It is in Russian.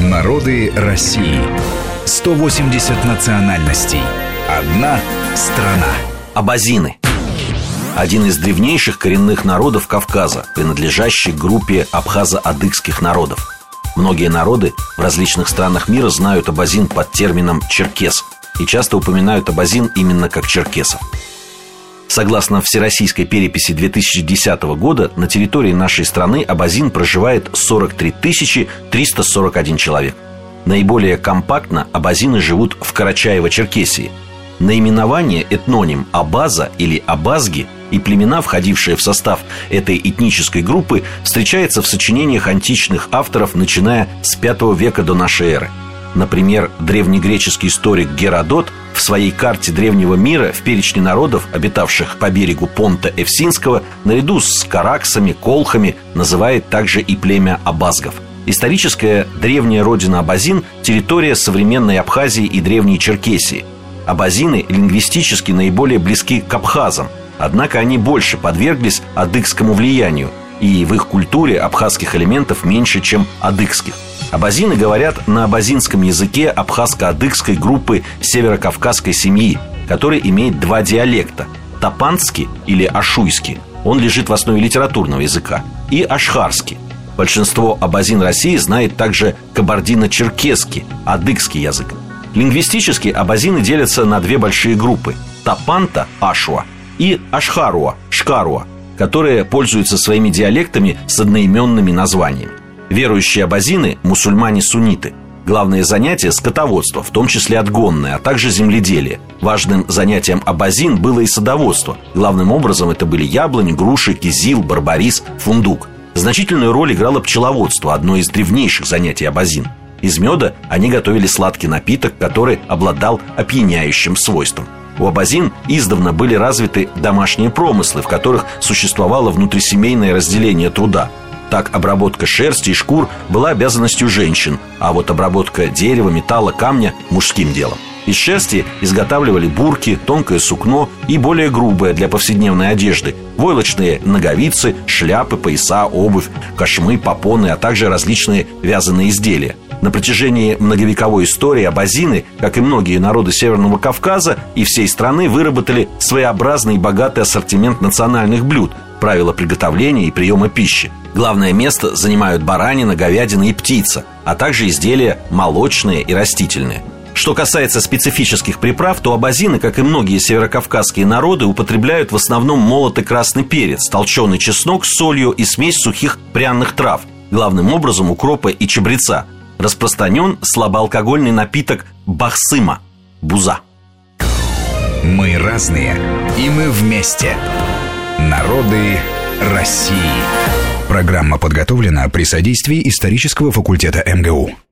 Народы России. 180 национальностей. Одна страна. Абазины. Один из древнейших коренных народов Кавказа, принадлежащий группе абхазо-адыгских народов. Многие народы в различных странах мира знают абазин под термином «черкес» и часто упоминают абазин именно как черкесов. Согласно Всероссийской переписи 2010 года, на территории нашей страны абазин проживает 43 341 человек. Наиболее компактно абазины живут в Карачаево-Черкесии. Наименование этноним Абаза или Абазги и племена, входившие в состав этой этнической группы, встречается в сочинениях античных авторов, начиная с V века до нашей эры – Например, древнегреческий историк Геродот в своей карте древнего мира в перечне народов, обитавших по берегу Понта Эвсинского, наряду с караксами, колхами, называет также и племя абазгов. Историческая древняя родина Абазин – территория современной Абхазии и древней Черкесии. Абазины лингвистически наиболее близки к абхазам, однако они больше подверглись адыгскому влиянию, и в их культуре абхазских элементов меньше, чем адыгских – Абазины говорят на абазинском языке абхазско-адыгской группы северокавказской семьи, который имеет два диалекта – тапанский или ашуйский, он лежит в основе литературного языка, и ашхарский. Большинство абазин России знает также кабардино-черкесский, адыгский язык. Лингвистически абазины делятся на две большие группы – тапанта, ашуа, и ашхаруа, шкаруа, которые пользуются своими диалектами с одноименными названиями. Верующие абазины – мусульмане-сунниты. Главное занятие – скотоводство, в том числе отгонное, а также земледелие. Важным занятием абазин было и садоводство. Главным образом это были яблони, груши, кизил, барбарис, фундук. Значительную роль играло пчеловодство, одно из древнейших занятий абазин. Из меда они готовили сладкий напиток, который обладал опьяняющим свойством. У абазин издавна были развиты домашние промыслы, в которых существовало внутрисемейное разделение труда – так, обработка шерсти и шкур была обязанностью женщин, а вот обработка дерева, металла, камня – мужским делом. Из шерсти изготавливали бурки, тонкое сукно и более грубое для повседневной одежды, войлочные ноговицы, шляпы, пояса, обувь, кошмы, попоны, а также различные вязаные изделия. На протяжении многовековой истории абазины, как и многие народы Северного Кавказа и всей страны, выработали своеобразный и богатый ассортимент национальных блюд, правила приготовления и приема пищи – Главное место занимают баранина, говядина и птица, а также изделия молочные и растительные. Что касается специфических приправ, то абазины, как и многие северокавказские народы, употребляют в основном молотый красный перец, толченый чеснок с солью и смесь сухих пряных трав, главным образом укропа и чабреца. Распространен слабоалкогольный напиток бахсыма – буза. Мы разные, и мы вместе. Народы России. Программа подготовлена при содействии исторического факультета МГУ.